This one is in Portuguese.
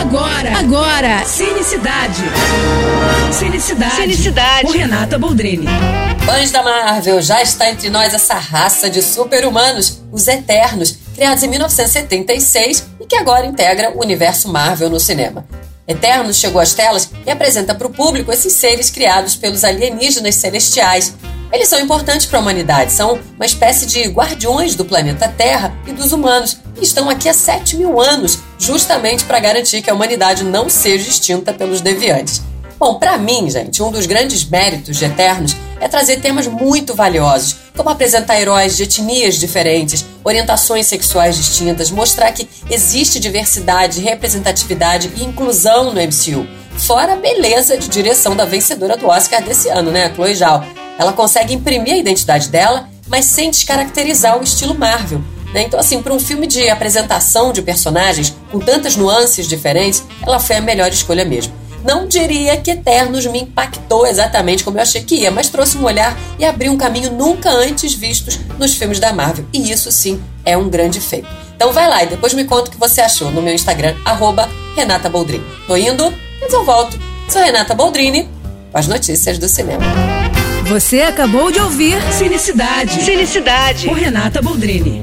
Agora, agora, Cinecidade. Cinecidade. Cinecidade. Com Renata Boldrini. Fãs da Marvel, já está entre nós essa raça de super-humanos, os Eternos, criados em 1976 e que agora integra o universo Marvel no cinema. Eternos chegou às telas e apresenta para o público esses seres criados pelos alienígenas celestiais. Eles são importantes para a humanidade, são uma espécie de guardiões do planeta Terra e dos humanos, e estão aqui há 7 mil anos, justamente para garantir que a humanidade não seja extinta pelos deviantes. Bom, para mim, gente, um dos grandes méritos de Eternos é trazer temas muito valiosos, como apresentar heróis de etnias diferentes, orientações sexuais distintas, mostrar que existe diversidade, representatividade e inclusão no MCU. Fora a beleza de direção da vencedora do Oscar desse ano, né, Chloe Zhao. Ela consegue imprimir a identidade dela, mas sem descaracterizar o estilo Marvel. Né? Então, assim, para um filme de apresentação de personagens com tantas nuances diferentes, ela foi a melhor escolha mesmo. Não diria que Eternos me impactou exatamente como eu achei que ia, mas trouxe um olhar e abriu um caminho nunca antes vistos nos filmes da Marvel. E isso sim é um grande feito. Então vai lá e depois me conta o que você achou no meu Instagram, arroba Renata Boldrini. Tô indo, mas eu volto. Sou Renata Boldrini as notícias do cinema. Você acabou de ouvir Cinecidade. Cinecidade. Com Renata Boldrini.